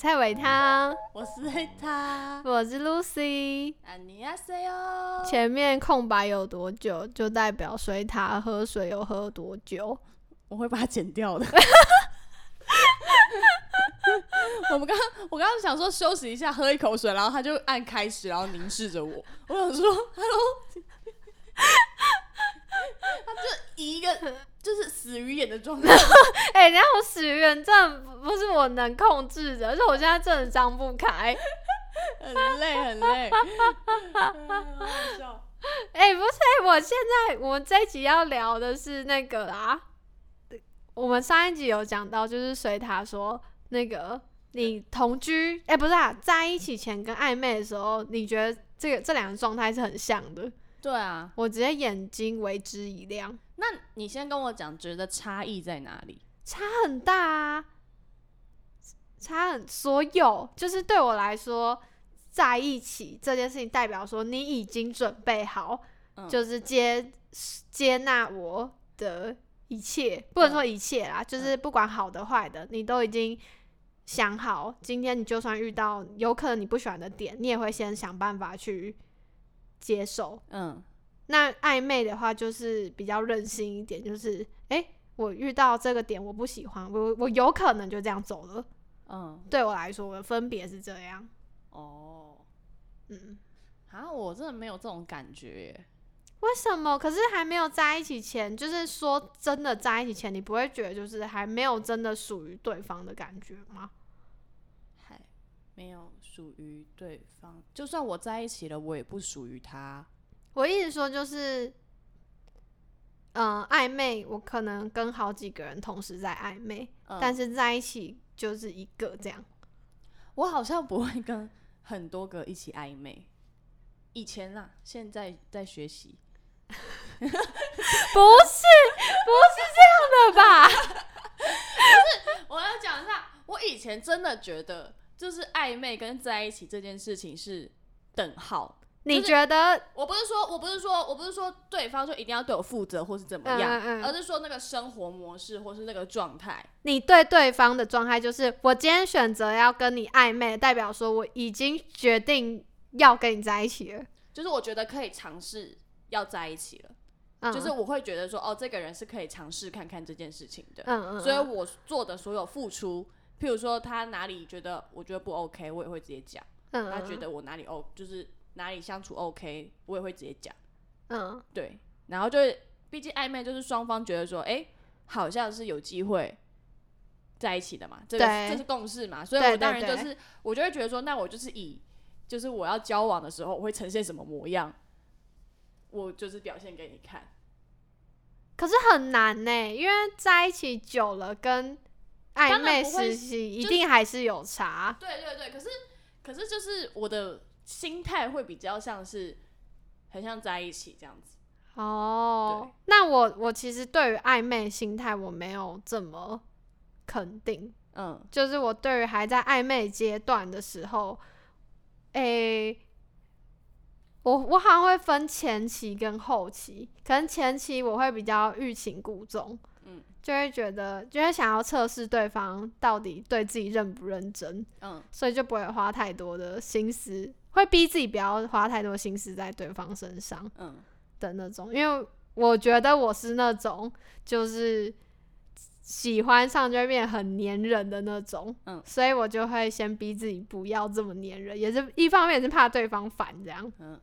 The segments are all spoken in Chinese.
菜尾汤，我是黑他，我是 Lucy。安妮亚塞哟。前面空白有多久，就代表水塔喝水有喝多久。我会把它剪掉的。我们刚我刚刚想说休息一下，喝一口水，然后他就按开始，然后凝视着我。我想说，Hello。他就以一个就是死鱼眼的状态。哎、人家我死鱼眼真的不是我能控制的，而且我现在真的张不开。很累 很累。哎、不是，我现在我们这一集要聊的是那个啦。我们上一集有讲到，就是水塔说那个你同居，哎、不是啊，在一起前跟暧昧的时候，你觉得这个这两个状态是很像的。对啊，我直接眼睛为之一亮，那你先跟我讲，觉得差异在哪里？差很大啊，差很所有，就是对我来说，在一起这件事情代表说你已经准备好，嗯。就是接接纳我的一切，不能说一切啦，就是不管好的坏的，你都已经想好，今天你就算遇到有可能你不喜欢的点，你也会先想办法去接受。嗯那暧昧的话，就是比较任性一点，就是诶，我遇到这个点我不喜欢，我我有可能就这样走了。嗯对我来说，我的分别是这样。哦，嗯，啊，我真的没有这种感觉耶。为什么？可是还没有在一起前，就是说真的在一起前，你不会觉得就是还没有真的属于对方的感觉吗？还没有属于对方，就算我在一起了，我也不属于他。我一直说就是，嗯、暧昧，我可能跟好几个人同时在暧昧，嗯但是在一起就是一个这样。我好像不会跟很多个一起暧昧。以前啦，现在在学习。不是，不是这样的吧？我要讲一下，我以前真的觉得，就是暧昧跟在一起这件事情是等号。你觉得？我不是说，我不是说，我不是说对方就一定要对我负责或是怎么样，嗯嗯嗯而是说那个生活模式或是那个状态。你对对方的状态就是，我今天选择要跟你暧昧，代表说我已经决定要跟你在一起了。就是我觉得可以尝试要在一起了，嗯，就是我会觉得说，哦，这个人是可以尝试看看这件事情的。嗯嗯，所以嗯我做的所有付出，譬如说他哪里觉得我觉得不 OK，我也会直接讲；嗯。他觉得我哪里 O，就是哪里相处 OK，我也会直接讲。嗯。对，然后就是毕竟暧昧就是双方觉得说，哎、好像是有机会在一起的嘛，这个这是共识嘛，所以我当然就是我就会觉得说，那我就是以就是我要交往的时候我会呈现什么模样，我就是表现给你看。可是很难呢，因为在一起久了跟暧昧时期一定还是有差。对对对，可是可是就是我的心态会比较像是很像在一起这样子。哦，那我我其实对于暧昧心态我没有这么肯定，嗯就是我对于还在暧昧阶段的时候，诶、我我好像会分前期跟后期，可能前期我会比较欲擒故纵，嗯就会觉得就会想要测试对方到底对自己认不认真，嗯所以就不会花太多的心思，会逼自己不要花太多心思在对方身上。嗯的那种，因为我觉得我是那种就是喜欢上就会变得很粘人的那种，嗯所以我就会先逼自己不要这么粘人，也是一方面也是怕对方烦这样，嗯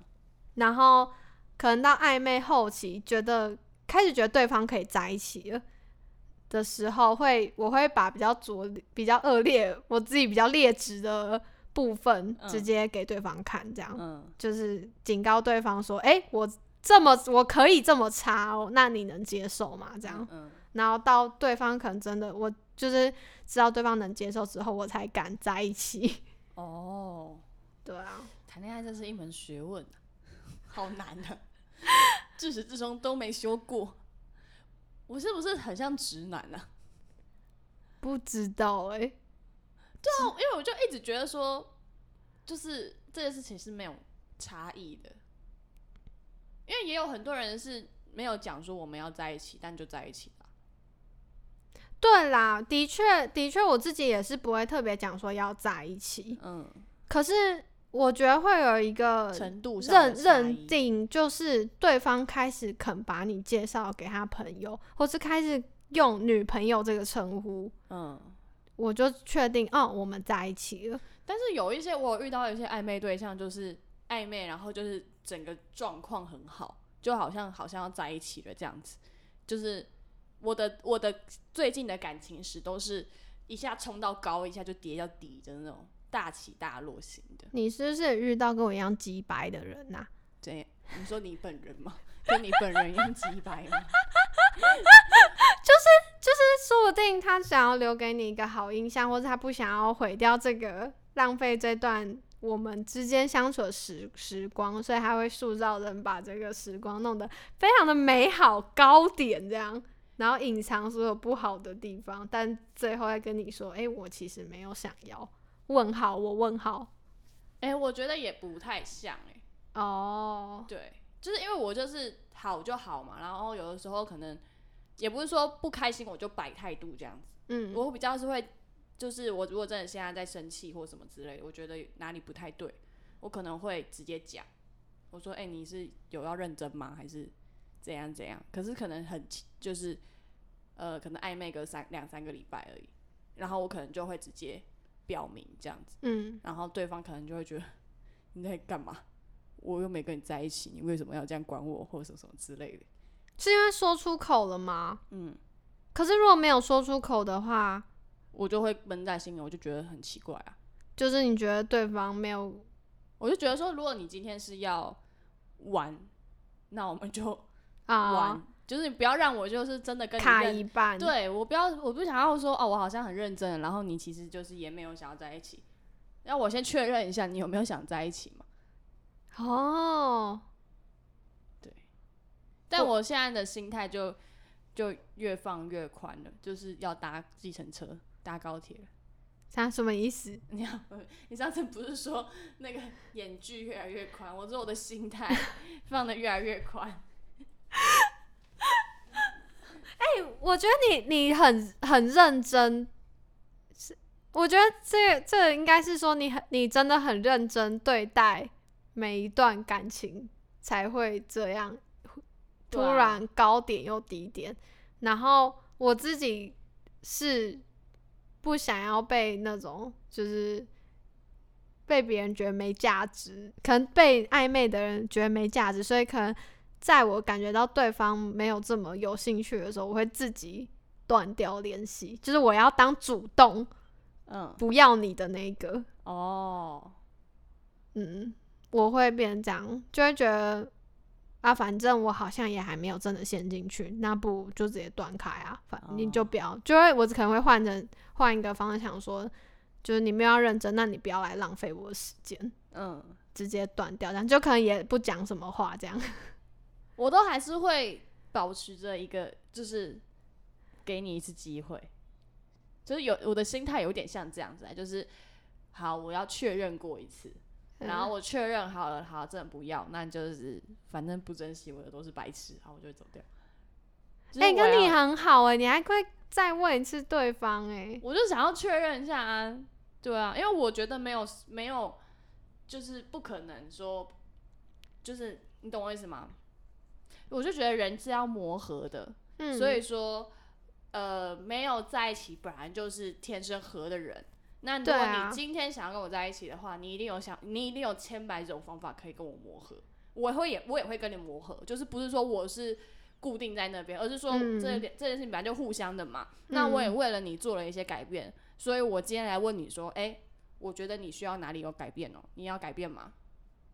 然后可能到暧昧后期，觉得开始觉得对方可以在一起了。的时候会，我会把比较拙、比较恶劣、我自己比较劣质的部分嗯直接给对方看，这样。嗯就是警告对方说：“哎、我这么我可以这么差哦，那你能接受吗？”这样，嗯然后到对方可能真的我就是知道对方能接受之后，我才敢在一起。哦，对啊，谈恋爱这是一门学问、啊，好难啊，自始至终都没修过。我是不是很像直男啊？不知道哎、对啊，因为我就一直觉得说，就是这件事情是没有差异的，因为也有很多人是没有讲说我们要在一起，但就在一起了。对啦，的确，的确，我自己也是不会特别讲说要在一起。嗯，可是我觉得会有一个程度上认认定，就是对方开始肯把你介绍给他朋友，或是开始用女朋友这个称呼，嗯。我就确定，哦，我们在一起了。但是有一些我遇到一些暧昧对象，就是暧昧，然后就是整个状况很好，就好像好像要在一起了这样子。就是我的我的最近的感情史都是一下冲到高，一下就跌到底的那种大起大落型的。你是不是也遇到跟我一样鸡白的人呐、怎样？你说你本人吗？跟你本人一样鸡白吗？就是就是说不定他想要留给你一个好印象，或者他不想要毁掉这个浪费这段我们之间相处的时时光，所以他会塑造人把这个时光弄得非常的美好高点这样，然后隐藏所有不好的地方，但最后再跟你说，哎、我其实没有想要。问号，我问号。哎、我觉得也不太像哎、哦，对，就是因为我就是好就好嘛，然后有的时候可能也不是说不开心我就摆态度这样子，嗯，我比较是会，就是我如果真的现在在生气或什么之类的，我觉得哪里不太对，我可能会直接讲，我说：“哎、你是有要认真吗？还是怎样怎样？”可是可能很就是呃，可能暧昧个三两三个礼拜而已，然后我可能就会直接表明这样子，嗯，然后对方可能就会觉得你在干嘛？我又没跟你在一起，你为什么要这样管我，或者什么什么之类的？是因为说出口了吗？嗯，可是如果没有说出口的话，我就会闷在心里，我就觉得很奇怪啊。就是你觉得对方没有我就觉得说，如果你今天是要玩，那我们就玩，啊就是你不要让我就是真的跟你卡认一半，对我不要，我不想要说哦，我好像很认真，然后你其实就是也没有想要在一起。要我先确认一下，你有没有想在一起嘛？哦，对但我现在的心态就就越放越宽了，就是要搭计程车、搭高铁了。他什么意思？你好，你上次不是说那个眼距越来越宽？我说我的心态 放的越来越宽。我觉得你你很很认真，是我觉得这这应该是说你很你真的很认真对待每一段感情，才会这样突然高点又低点。然后我自己是不想要被那种就是被别人觉得没价值，可能被暧昧的人觉得没价值，所以可能在我感觉到对方没有这么有兴趣的时候，我会自己断掉联系，就是我要当主动嗯，不要你的那个，哦，嗯，我会变成这样，就会觉得啊，反正我好像也还没有真的陷进去，那不就直接断开啊，反你就哦。不要，就会我可能会换成换一个方向想说，就是你没有要认真，那你不要来浪费我的时间，嗯，直接断掉，这样就可能也不讲什么话，这样，我都还是会保持着一个，就是给你一次机会，就是有我的心态有点像这样子啊，就是好，我要确认过一次，然后我确认好了，好，真的不要，那就是反正不珍惜我的都是白痴，然后我就会走掉。哎、我跟你很好哎、你还会再问一次对方哎、我就想要确认一下啊，对啊，因为我觉得没有没有，就是不可能说，就是你懂我意思吗？我就觉得人是要磨合的，嗯，所以说，呃，没有在一起本来就是天生合的人。那如果你今天想要跟我在一起的话，你一定有想，你一定有千百种方法可以跟我磨合。我会也我也会跟你磨合，就是不是说我是固定在那边，而是说嗯这点、这件事情本来就互相的嘛。那我也嗯为了你做了一些改变，所以我今天来问你说，哎、我觉得你需要哪里有改变哦？你要改变吗？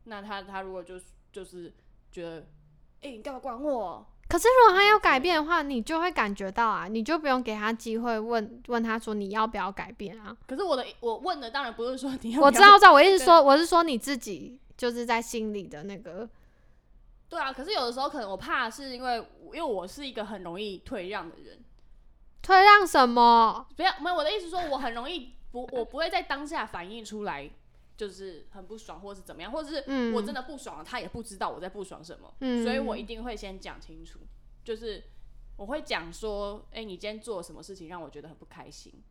那他他如果就是就是觉得，哎、你干嘛管我？可是如果他要改变的话，你就会感觉到啊，你就不用给他机会问问他说你要不要改变啊。可是我的我问的当然不是说你要 要我知道，我知道，我意思说，我是说你自己就是在心里的那个，对啊，可是有的时候可能我怕是因为因为我是一个很容易退让的人，退让什么？不要没有我的意思说我很容易不我不会在当下反应出来，就是很不爽或是怎么样，或者是嗯，我真的不爽了，他也不知道我在不爽什么，嗯，所以我一定会先讲清楚，就是我会讲说，哎、你今天做了什么事情让我觉得很不开心？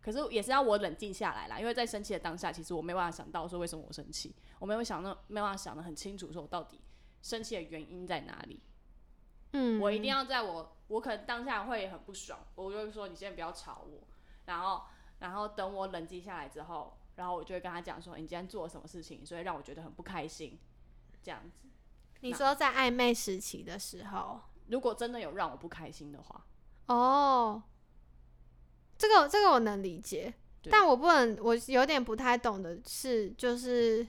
可是也是要我冷静下来啦，因为在生气的当下，其实我没办法想到说为什么我生气，我没有想到没办法想的很清楚，说我到底生气的原因在哪里。嗯，我一定要在我我可能当下会很不爽，我就会说你先不要吵我，然后然后等我冷静下来之后，然后我就会跟他讲说，你今天做了什么事情，所以让我觉得很不开心，这样子。你说在暧昧时期的时候，如果真的有让我不开心的话，哦，这个这个我能理解，但我不能，我有点不太懂的是，就是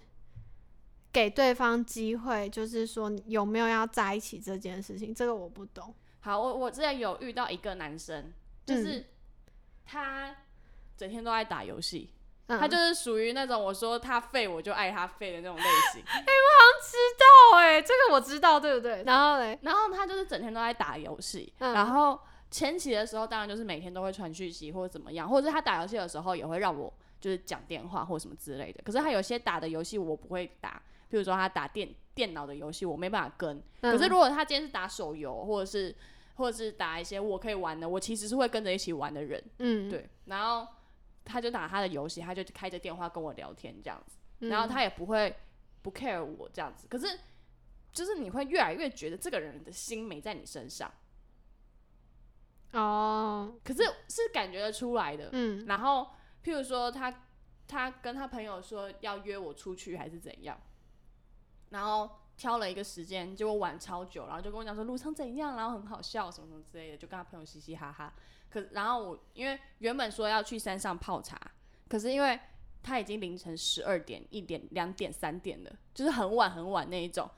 给对方机会，就是说有没有要在一起这件事情，这个我不懂。好，我我之前有遇到一个男生，就是他整天都在打游戏，嗯，他就是属于那种我说他废我就爱他废的那种类型。哎，我好像知道，哎，这个我知道，对不对？然后嘞，然后他就是整天都在打游戏，嗯然后前期的时候当然就是每天都会传讯息或者怎么样，或者是他打游戏的时候也会让我就是讲电话或什么之类的。可是他有些打的游戏我不会打，比如说他打电电脑的游戏我没办法跟。可是嗯如果他今天是打手游或者是或者是打一些我可以玩的，我其实是会跟着一起玩的人。嗯，对，然后他就打他的游戏，他就开着电话跟我聊天这样子，嗯然后他也不会不 care 我这样子，可是就是你会越来越觉得这个人的心没在你身上，哦，可是是感觉得出来的。嗯然后譬如说他他跟他朋友说要约我出去还是怎样，然后挑了一个时间，结果晚超久，然后就跟我讲说路上怎样，然后很好笑什么什么之类的，就跟他朋友嘻嘻哈哈。可然后我因为原本说要去山上泡茶，可是因为他已经凌晨十二点、一点、两点、三点了，就是很晚很晚那一种，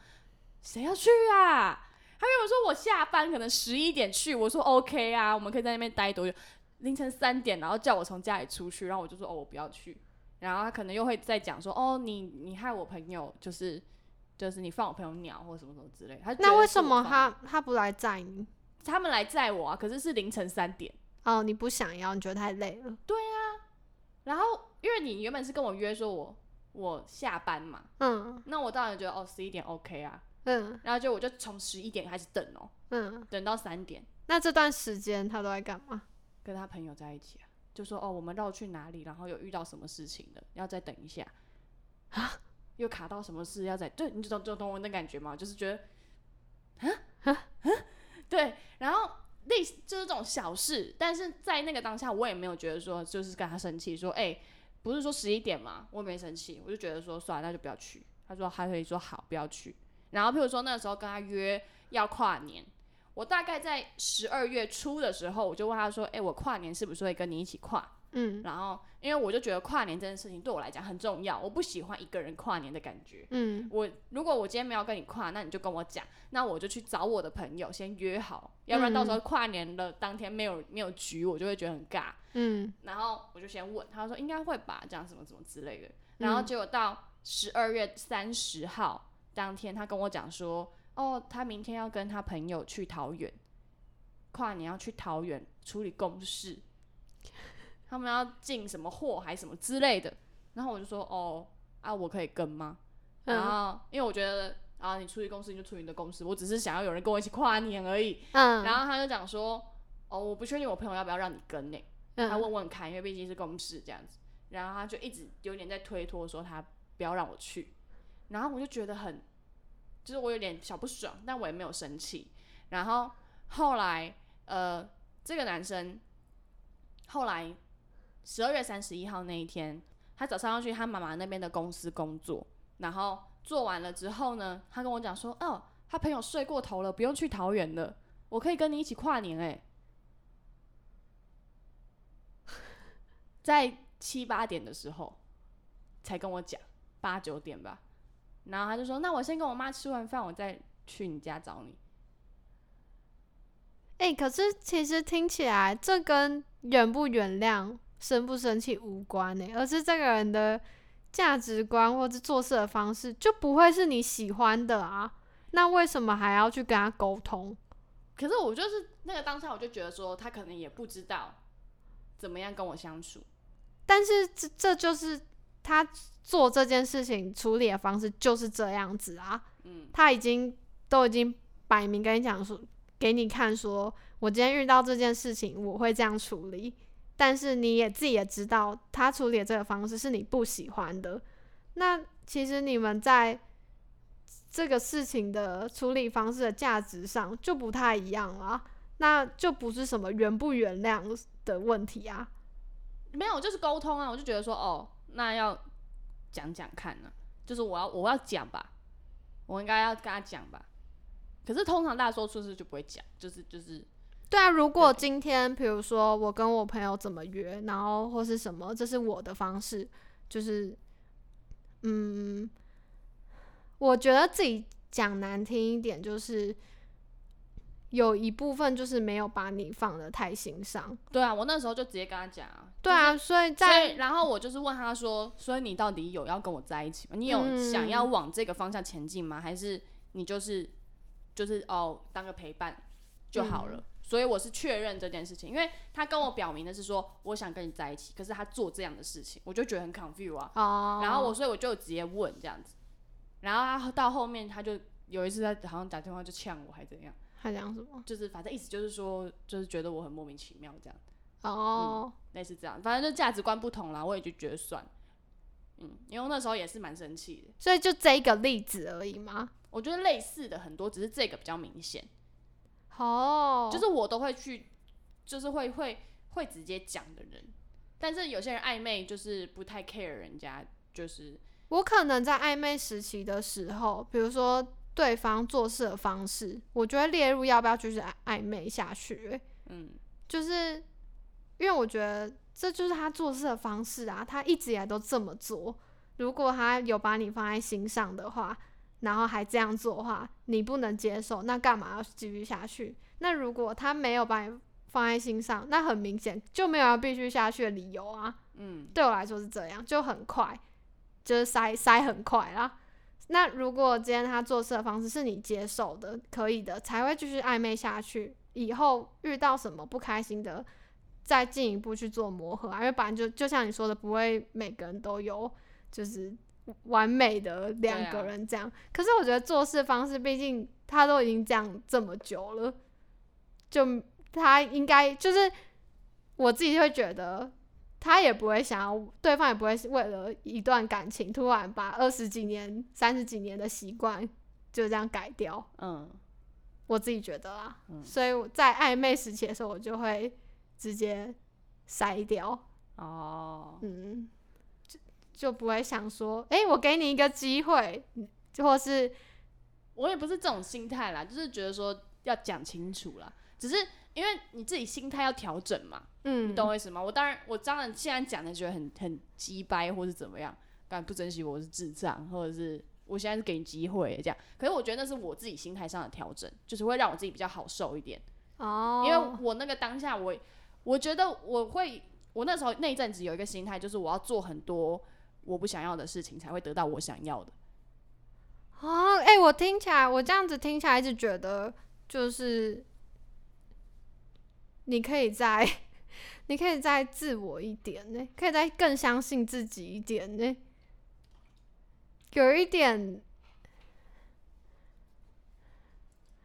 谁要去啊？他原本说我下班可能十一点去，我说 OK 啊，我们可以在那边待多久？凌晨三点，然后叫我从家里出去，然后我就说哦我不要去，然后他可能又会再讲说哦你你害我朋友就是就是你放我朋友鸟或什么什么之类，他那为什么他他不来载你？他们来载我啊？可是是凌晨三点，哦，你不想要，你觉得太累了？对啊然后因为你原本是跟我约说我我下班嘛，嗯那我当然觉得哦十一点 OK 啊，嗯然后就我就从十一点开始等哦，嗯，等到三点，那这段时间他都在干嘛？跟他朋友在一起啊，就说哦我们绕去哪里，然后有遇到什么事情了，要再等一下啊，又卡到什么事要再对，你就懂就懂我那感觉吗？就是觉得啊？啊啊，对，然后类似就是这种小事，但是在那个当下我也没有觉得说就是跟他生气，说哎、不是说十一点嘛，我也没生气，我就觉得说算了，那就不要去。他说还可以说好，不要去。然后譬如说那时候跟他约要跨年，我大概在十二月初的时候，我就问他说：“哎、我跨年是不是会跟你一起跨嗯？”然后因为我就觉得跨年这件事情对我来讲很重要，我不喜欢一个人跨年的感觉。嗯我如果我今天没有跟你跨，那你就跟我讲，那我就去找我的朋友先约好，要不然到时候跨年的当天没有没有局，我就会觉得很尬。嗯然后我就先问，他说应该会吧，这样什么什么之类的。然后结果到十二月三十号当天，他跟我讲说，哦，他明天要跟他朋友去桃园，跨年要去桃园处理公事，他们要进什么货还什么之类的。然后我就说，哦，啊，我可以跟吗？然嗯后因为我觉得啊，你出去公司你就处理你的公司，我只是想要有人跟我一起跨年而已。嗯，然后他就讲说，哦，我不确定我朋友要不要让你跟呢、他嗯问问看，因为毕竟是公事这样子，然后他就一直有点在推脱说他不要让我去，然后我就觉得很，就是我有点小不爽，但我也没有生气。然后后来，呃，这个男生后来十二月三十一号那一天，他早上要去他妈妈那边的公司工作，然后做完了之后呢，他跟我讲说，哦，他朋友睡过头了，不用去桃园了，我可以跟你一起跨年哎、在七八点的时候才跟我讲，八九点吧，然后他就说：“那我先跟我妈吃完饭，我再去你家找你。哎、可是其实听起来这跟原不原谅、生不生气无关呢、而是这个人的价值观或者做事的方式就不会是你喜欢的啊。那为什么还要去跟他沟通？”可是我就是那个当下，我就觉得说，他可能也不知道怎么样跟我相处。但是这这就是他做这件事情处理的方式就是这样子啊。嗯，他已经都已经摆明跟你讲说，给你看说，我今天遇到这件事情，我会这样处理。但是你也自己也知道，他处理这个方式是你不喜欢的。那其实你们在这个事情的处理方式的价值上就不太一样了。那就不是什么原不原谅的问题啊。没有，就是沟通啊。我就觉得说，哦，那要讲讲看呢、就是我要我要讲吧，我应该要跟他讲吧。可是通常大家说数是就不会讲，就是就是对啊，如果今天比如说我跟我朋友怎么约，然后或是什么，这是我的方式，就是，嗯，我觉得自己讲难听一点，就是有一部分就是没有把你放的太心上。对啊。我那时候就直接跟他讲啊，对啊，所以所在以然后我就是问他说，所以你到底有要跟我在一起吗？你有嗯想要往这个方向前进吗？还是你就是就是哦当个陪伴就好了？嗯所以我是确认这件事情，因为他跟我表明的是说我想跟你在一起，可是他做这样的事情，我就觉得很 confuse 啊。哦，然后我所以我就直接问这样子，然后他到后面他就有一次他好像打电话就呛我还怎样，还讲什么？就是反正意思就是说就是觉得我很莫名其妙这样。哦，类似这样，反正就价值观不同啦，我也就觉得算，嗯，因为那时候也是蛮生气的。所以就这一个例子而已吗？我觉得类似的很多，只是这个比较明显，哦，就是我都会去，就是会会会直接讲的人，但是有些人暧昧就是不太 care 人家，就是。我可能在暧昧时期的时候，比如说对方做事的方式，我就会列入要不要继续暧暧昧下去、欸嗯。就是因为我觉得这就是他做事的方式啊，他一直以来都这么做。如果他有把你放在心上的话，然后还这样做的话，你不能接受，那干嘛要继续下去？那如果他没有把你放在心上，那很明显就没有要必须下去的理由啊。嗯，对我来说是这样，就很快，就是塞塞很快啦。那如果今天他做事的方式是你接受的、可以的，才会继续暧昧下去。以后遇到什么不开心的，再进一步去做磨合啊。因为本来就就像你说的，不会每个人都有就是完美的两个人这样。可是我觉得做事方式，毕竟他都已经这样这么久了，就他应该就是我自己会觉得，他也不会想要，对方也不会为了一段感情突然把二十几年、三十几年的习惯就这样改掉。嗯，我自己觉得啦，嗯。所以我在暧昧时期的时候，我就会直接筛掉，哦，嗯，就就不会想说，诶，我给你一个机会，嗯或是我也不是这种心态啦，就是觉得说要讲清楚啦，只是因为你自己心态要调整嘛，嗯，你懂我意思吗？我当然，我当然现在讲的觉得很很鸡掰，或是怎么样，敢不珍惜我是智障，或者是我现在是给你机会这样。可是我觉得那是我自己心态上的调整，就是会让我自己比较好受一点。哦，因为我那个当下我，我觉得我会，我那时候那一阵子有一个心态，就是我要做很多我不想要的事情，才会得到我想要的。啊，哎、我听起来，我这样子听起来一直觉得，就是你可以再，你可以再自我一点呢，可以再更相信自己一点呢，有一点，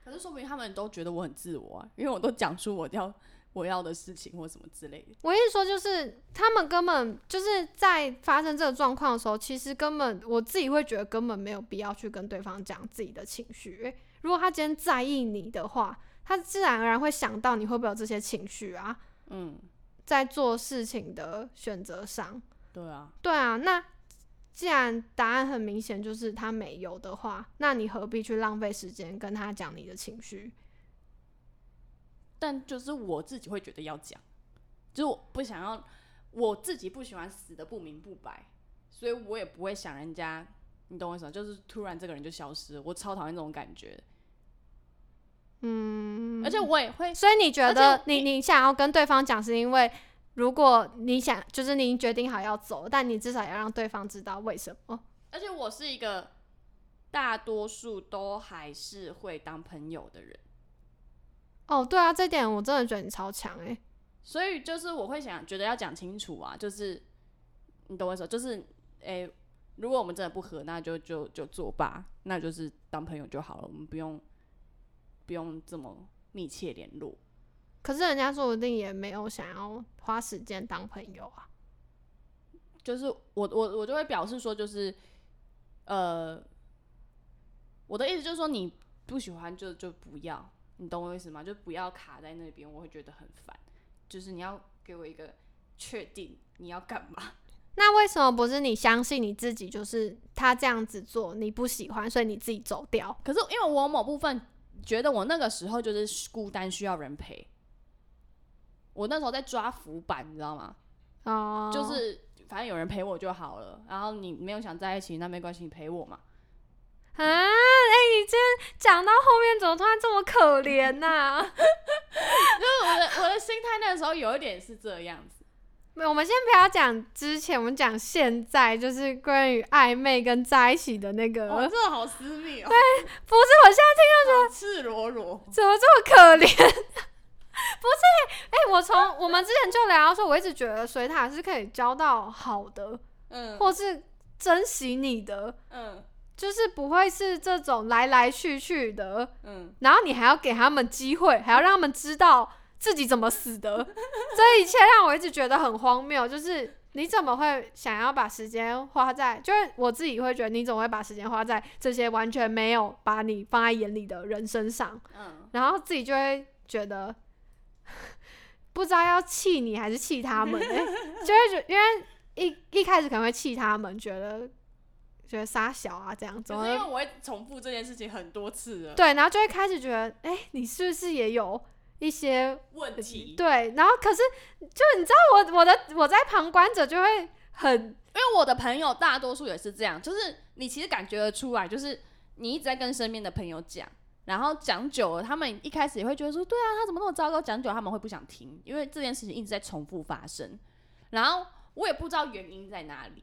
可是说明他们都觉得我很自我啊，因为我都讲出我要我要的事情或什么之类的。我意思说，就是他们根本就是在发生这个状况的时候，其实根本我自己会觉得根本没有必要去跟对方讲自己的情绪。欸如果他今天在意你的话，他自然而然会想到你会不会有这些情绪啊。嗯，在做事情的选择上。对啊，对啊，那既然答案很明显就是他没有的话，那你何必去浪费时间跟他讲你的情绪？但就是我自己会觉得要讲，就是我不想要，我自己不喜欢死的不明不白，所以我也不会想人家，你懂我意思吗？就是突然这个人就消失了，我超讨厌这种感觉。嗯，而且我也会，所以你觉得且你你想要跟对方讲，是因为如果你想就是你已经决定好要走，但你至少要让对方知道为什么。而且我是一个大多数都还是会当朋友的人，哦，对啊，这点我真的觉得你超强诶、所以就是我会想觉得要讲清楚啊，就是你懂我意思吗，就是诶、如果我们真的不合，那就就就作罢，那就是当朋友就好了，我们不用不用这么密切联络。可是人家说不定也没有想要花时间当朋友啊。就是我我我就会表示说，就是呃，我的意思就是说，你不喜欢就就不要，你懂我意思吗？就不要卡在那边，我会觉得很烦。就是你要给我一个确定你要干嘛。那为什么不是你相信你自己？就是他这样子做你不喜欢，所以你自己走掉。可是因为我某部分觉得我那个时候就是孤单，需要人陪。我那时候在抓浮板，你知道吗？哦，就是反正有人陪我就好了。然后你没有想在一起，那没关系，你陪我嘛。啊，哎，你今天讲到后面怎么突然这么可怜呐？就是我的我的心态那个时候有一点是这样子。没，我们先不要讲之前，我们讲现在，就是关于暧昧跟在一起的那个。哦，这好私密哦。对，不是，我现在听到觉得赤裸裸，怎么这么可怜？不是，哎，我从我们之前就聊说，我一直觉得水塔是可以交到好的，嗯，或是珍惜你的，嗯，就是不会是这种来来去去的，嗯，然后你还要给他们机会，还要让他们知道自己怎么死的，这一切让我一直觉得很荒谬。就是你怎么会想要把时间花在，就是我自己会觉得你总会把时间花在这些完全没有把你放在眼里的人身上，嗯，然后自己就会觉得。不知道要气你还是气他们，哎，就会觉，因为一一开始可能会气他们，觉得觉得傻小啊这样子，因为我会重复这件事情很多次了，对，然后就会开始觉得，哎，你是不是也有一些问题？对，然后可是就你知道我我的我在旁观者就会很，因为我的朋友大多数也是这样，就是你其实感觉得出来，就是你一直在跟身边的朋友讲。然后讲久了，他们一开始也会觉得说，对啊，他怎么那么糟糕？讲久了他们会不想听，因为这件事情一直在重复发生。然后我也不知道原因在哪里，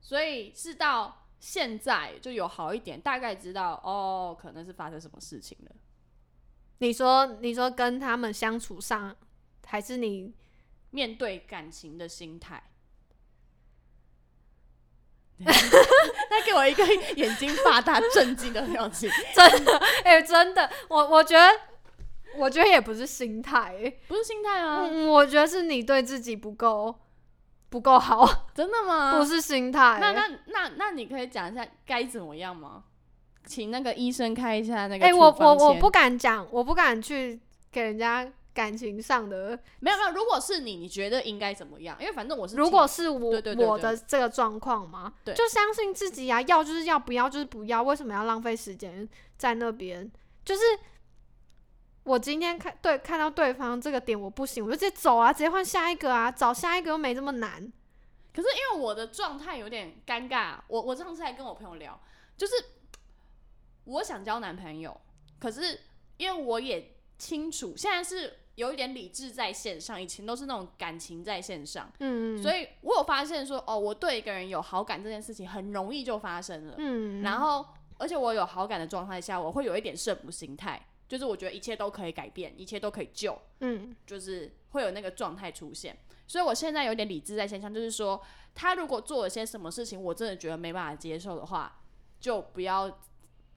所以是到现在就有好一点，大概知道哦，可能是发生什么事情了。你说，你说跟他们相处上，还是你面对感情的心态？他给我一个眼睛发大、震惊的表情，真的，哎，真的，我我觉得，我觉得也不是心态，不是心态啊，我觉得是你对自己不够不够好，真的吗？不是心态，那那那那你可以讲一下该怎么样吗？请那个医生开一下那个。哎，我我我不敢讲，我不敢去给人家。感情上的没有没有，如果是你，你觉得应该怎么样？因为反正我是，如果是我我的这个状况嘛，对，就相信自己啊，要就是要，不要就是不要，为什么要浪费时间在那边？就是我今天看对看到对方这个点我不行，我就直接走啊，直接换下一个啊，找下一个又没这么难。可是因为我的状态有点尴尬，我我上次还跟我朋友聊，就是我想交男朋友，可是因为我也清楚现在是。有一点理智在线上，以前都是那种感情在线上，嗯，所以我有发现说，哦，我对一个人有好感这件事情很容易就发生了，嗯，然后而且我有好感的状态下，我会有一点圣母心态，就是我觉得一切都可以改变，一切都可以救，嗯，就是会有那个状态出现，所以我现在有点理智在现象，就是说他如果做了些什么事情，我真的觉得没办法接受的话，就不要，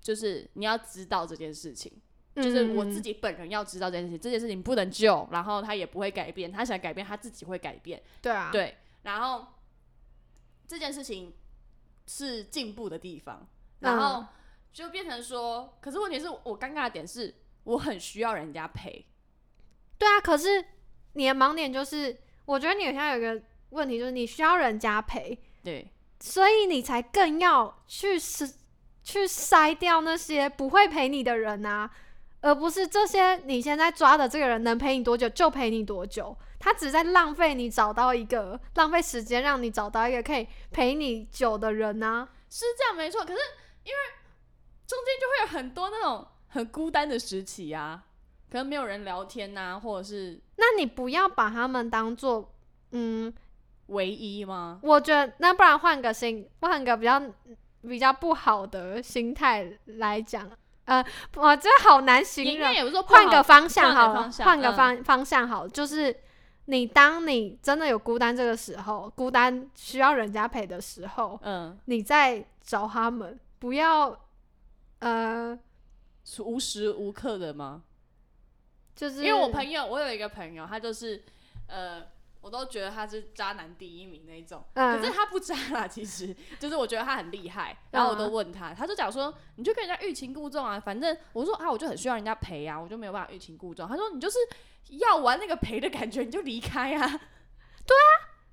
就是你要知道这件事情。就是我自己本人要知道这件事情，这件事情不能救，然后他也不会改变，他想改变他自己会改变。对啊，对，然后这件事情是进步的地方，然后就变成说，可是问题是我尴尬的点是我很需要人家陪。对啊，可是你的盲点就是，我觉得你好像有一个问题，就是你需要人家陪，对，所以你才更要去是去筛掉那些不会陪你的人啊。而不是这些，你现在抓的这个人能陪你多久就陪你多久，他只在浪费你找到一个浪费时间，让你找到一个可以陪你久的人啊？是这样没错，可是因为中间就会有很多那种很孤单的时期啊，可能没有人聊天呐，或者是……那你不要把他们当做嗯唯一吗？我觉得那不然换个心，换个比较比较不好的心态来讲。呃，我这好难形容。换个方向好了，换个方方向好，就是你当你真的有孤单这个时候，孤单需要人家陪的时候，嗯，你再找他们，不要呃无时无刻的吗？就是因为我朋友，我有一个朋友，他就是呃，我都觉得他是渣男第一名那一种。嗯可是他不渣啦，其实就是我觉得他很厉害。然后我都嗯问他，他就讲说，你就跟人家欲擒故纵啊。反正我说啊，我就很需要人家陪啊，我就没有办法欲擒故纵。他说你就是要玩那个陪的感觉，你就离开啊。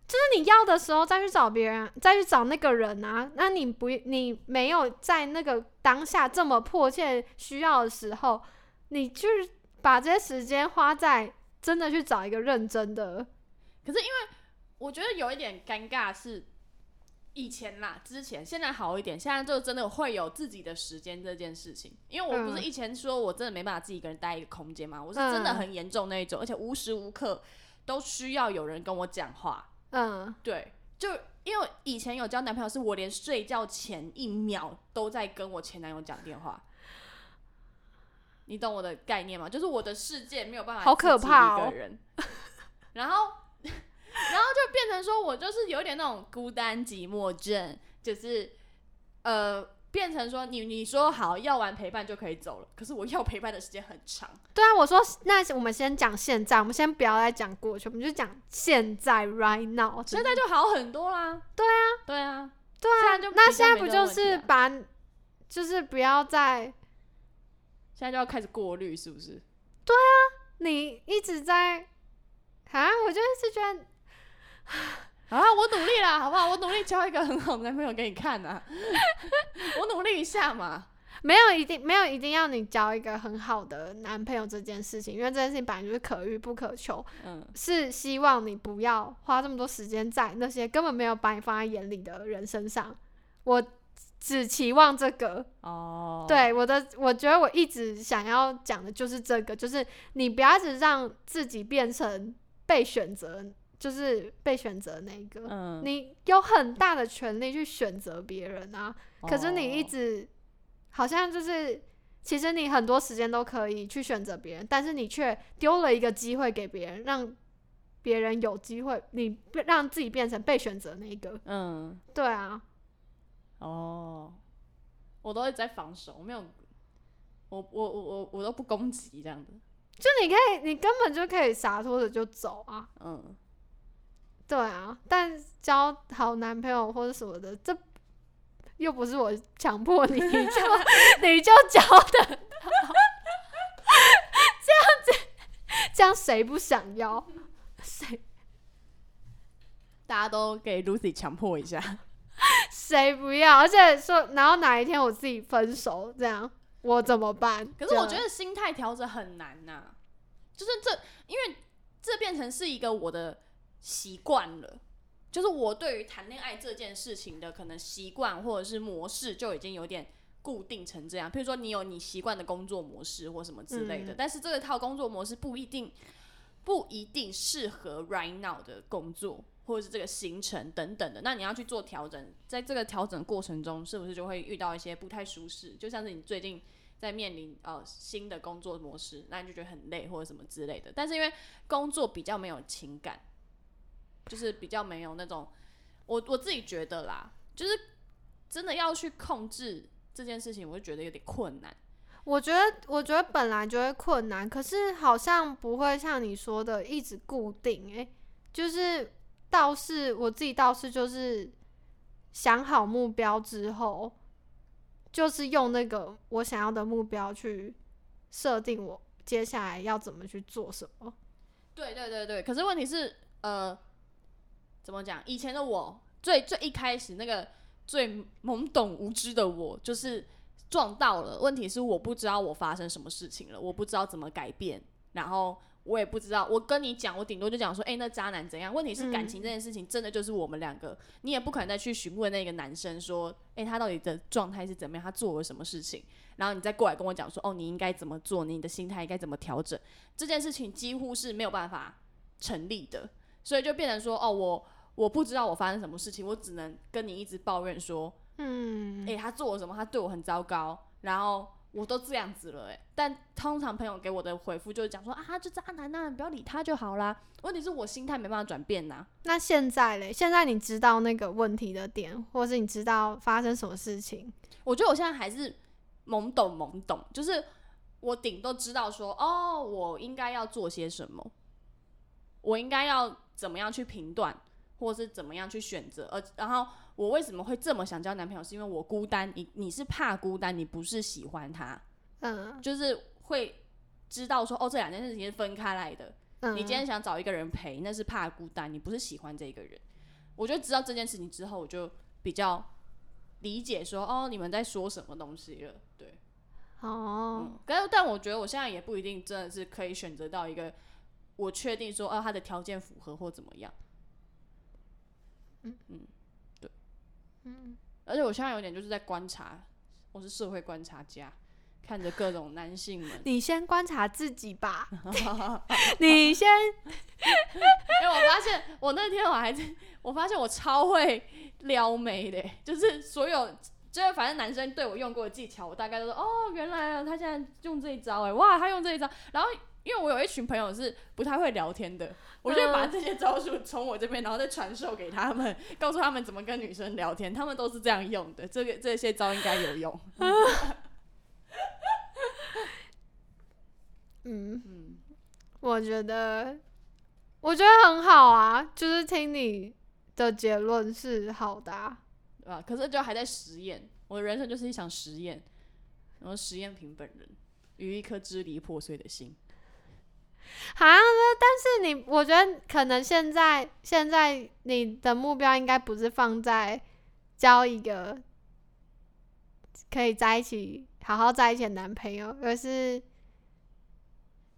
就是你要的时候再去找别人，再去找那个人啊。那你不，你没有在那个当下这么迫切需要的时候，你去把这些时间花在真的去找一个认真的。可是因为我觉得有一点尴尬是。以前啦，之前现在好一点，现在就真的会有自己的时间这件事情。因为我不是嗯以前说我真的没办法自己一个人待一个空间嘛，我是真的嗯很严重那一种，而且无时无刻都需要有人跟我讲话。嗯，对，就因为以前有交男朋友，是我连睡觉前一秒都在跟我前男友讲电话。你懂我的概念吗？就是我的世界没有办法好可怕哦 然后，然后就变成说我就是有点那种孤单寂寞症，就是呃，变成说你你说好要完陪伴就可以走了，可是我要陪伴的时间很长。对啊，我说那我们先讲现在，我们先不要再讲过去，我们就讲现在 right now。现在就好很多啦。对啊，对啊，对啊那现在不就是把，就是不要再现在就要开始过滤，是不是？对啊你一直在啊，我就一直觉得啊，我努力啦，好不好？我努力交一个很好的男朋友给你看啊，我努力一下嘛。没有一定没有一定要你交一个很好的男朋友这件事情，因为这件事情本来就是可遇不可求，嗯，是希望你不要花这么多时间在那些根本没有把你放在眼里的人身上。我只期望这个，哦，，对我的，我觉得我一直想要讲的就是这个，就是你不要一直让自己变成被选择，就是被选择那个。嗯，你有很大的权利去选择别人啊，可是你一哦。直好像就是，其实你很多时间都可以去选择别人，但是你却丢了一个机会给别人，让别人有机会，你让自己变成被选择那个。嗯，对啊，哦，我都一直在防守，我没有，我我我我我都不攻击这样子，就你可以，你根本就可以洒脱的就走啊。嗯，对啊，但交好男朋友或者什么的，这又不是我强迫你，你就你就交的，这样子，这样谁不想要？谁大家都给 Lucy 强迫一下，谁不要？而且说，然后哪一天我自己分手，这样我怎么办？可是我觉得心态调整很难呐、就是这，因为这变成是一个我的习惯了，就是我对于谈恋爱这件事情的可能习惯或者是模式就已经有点固定成这样。譬如说，你有你习惯的工作模式或什么之类的，嗯但是这个套工作模式不一定不一定适合 right now 的工作。或者是这个行程等等的，那你要去做调整，在这个调整过程中，是不是就会遇到一些不太舒适？就像是你最近在面临呃新的工作模式，那你就觉得很累或者什么之类的。但是因为工作比较没有情感，就是比较没有那种，我我自己觉得啦，就是真的要去控制这件事情，我就觉得有点困难。我觉得，我觉得本来就会困难，可是好像不会像你说的一直固定、欸。就是倒是我自己倒是就是想好目标之后，就是用那个我想要的目标去设定我接下来要怎么去做什么。对对对对，可是问题是，呃，怎么讲？以前的我最最一开始那个最懵懂无知的我，就是撞到了。问题是我不知道我发生什么事情了，我不知道怎么改变，然后我也不知道。我跟你讲，我顶多就讲说，哎、那渣男怎样？问题是感情这件事情真的就是我们两个，你也不可能再去询问那个男生说，哎、他到底的状态是怎么样，他做了什么事情。然后你再过来跟我讲说，哦，你应该怎么做，你的心态应该怎么调整，这件事情几乎是没有办法成立的，所以就变成说，哦，我我不知道我发生什么事情，我只能跟你一直抱怨说，嗯，诶、他做了什么，他对我很糟糕，然后我都这样子了、诶，但通常朋友给我的回复就是讲说，啊，他就渣男呐、你不要理他就好啦。问题是我心态没办法转变呐、那现在嘞？现在你知道那个问题的点，或是你知道发生什么事情？我觉得我现在还是懵懂懵懂，就是我顶多知道说，哦，我应该要做些什么，我应该要怎么样去评断，或是怎么样去选择。而然后我为什么会这么想交男朋友，是因为我孤单。你你是怕孤单，你不是喜欢他，嗯就是会知道说，哦，这两件事情是分开来的。嗯，你今天想找一个人陪，那是怕孤单，你不是喜欢这个人。我就知道这件事情之后，我就比较理解说，哦，你们在说什么东西了。对，哦，嗯，但但我觉得我现在也不一定真的是可以选择到一个我确定说，哦，他的条件符合或怎么样。嗯，对，嗯。而且我现在有点就是在观察，我是社会观察家，看着各种男性们。你先观察自己吧，你先，哎、我发现我那天我还在，我发现我超会撩妹的，就是所有，就是反正男生对我用过的技巧，我大概都说哦，原来啊，他现在用这一招，哎，哇，他用这一招。然后因为我有一群朋友是不太会聊天的，我就会把嗯这些招数从我这边，然后再传授给他们，告诉他们怎么跟女生聊天，他们都是这样用的，这个这些招应该有用。嗯，嗯，我觉得，我觉得很好啊，就是听你的结论是好的、啊。对吧？可是就还在实验，我的人生就是一场实验，然后实验品本人与一颗支离破碎的心。好像呢，但是你，我觉得可能现在现在你的目标应该不是放在交一个可以在一起好好在一起的男朋友，而是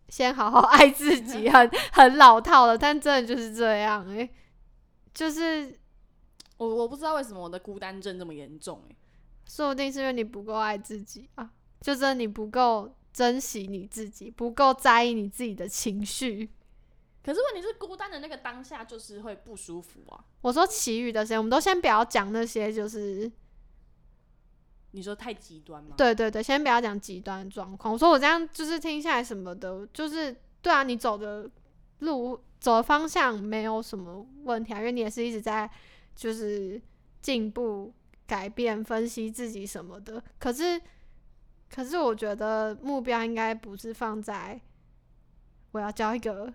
先好好 爱自己，很很老套了，但真的就是这样诶、就是我我不知道为什么我的孤单症这么严重哎、说不定是因为你不够爱自己啊，就真的你不够珍惜你自己，不够在意你自己的情绪。可是问题是，孤单的那个当下就是会不舒服啊。我说其余的时间，我们都先不要讲那些，就是你说太极端吗？对对对，先不要讲极端的状况。我说我这样就是听下来什么的，就是对啊，你走的路走的方向没有什么问题啊，因为你也是一直在就是进步、改变、分析自己什么的。可是，可是我觉得目标应该不是放在我要交一个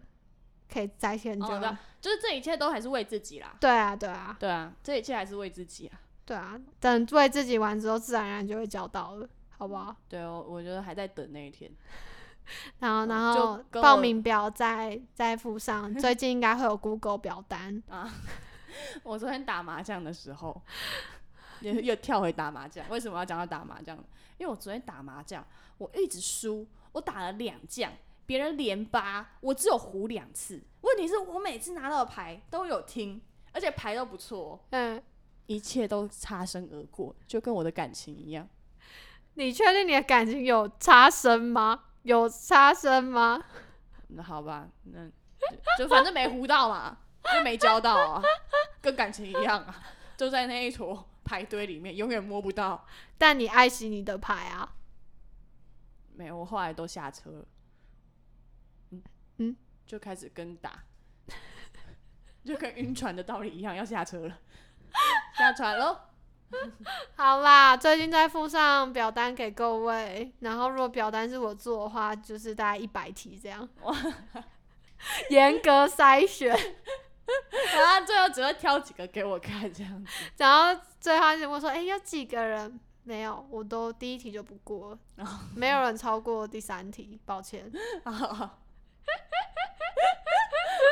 可以在线交的、就是这一切都还是为自己啦。对啊，对啊，对啊，这一切还是为自己啊。对啊，等为自己完之后，自然而然就会交到了，好不好？对哦，我觉得还在等那一天。然后，然后报名表再再附上，最近应该会有 Google 表单啊。我昨天打麻将的时候，又又跳回打麻将。为什么要讲到打麻将？因为我昨天打麻将，我一直输，我打了两将，别人连八，我只有胡两次。问题是我每次拿到的牌都有听，而且牌都不错哦，嗯，一切都擦身而过，就跟我的感情一样。你确定你的感情有擦身吗？有擦身吗？那好吧，那就就反正没胡到嘛，就没交到啊，跟感情一样啊，就在那一坨牌堆里面，永远摸不到。但你爱惜你的牌啊。没有，我后来都下车了。嗯嗯，就开始跟打，就跟晕船的道理一样，要下车了，下船喽。好啦，最近再附上表单给各位，然后如果表单是我做的话，就是大概一百题这样，严格筛选，然后最后只会挑几个给我看，这样子。然后最后他就问说：“哎、有几个人？”没有，我都第一题就不过了，没有人超过第三题，抱歉。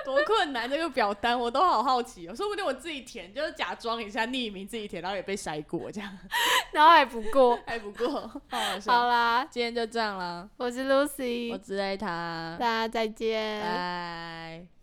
多困难这个表单，我都好好奇哦。说不定我自己填，就是假装一下匿名自己填，然后也被筛过，这样然后还不过。还不过，好啦，今天就这样啦，我是我 Lucy，之类他，大家再见。拜。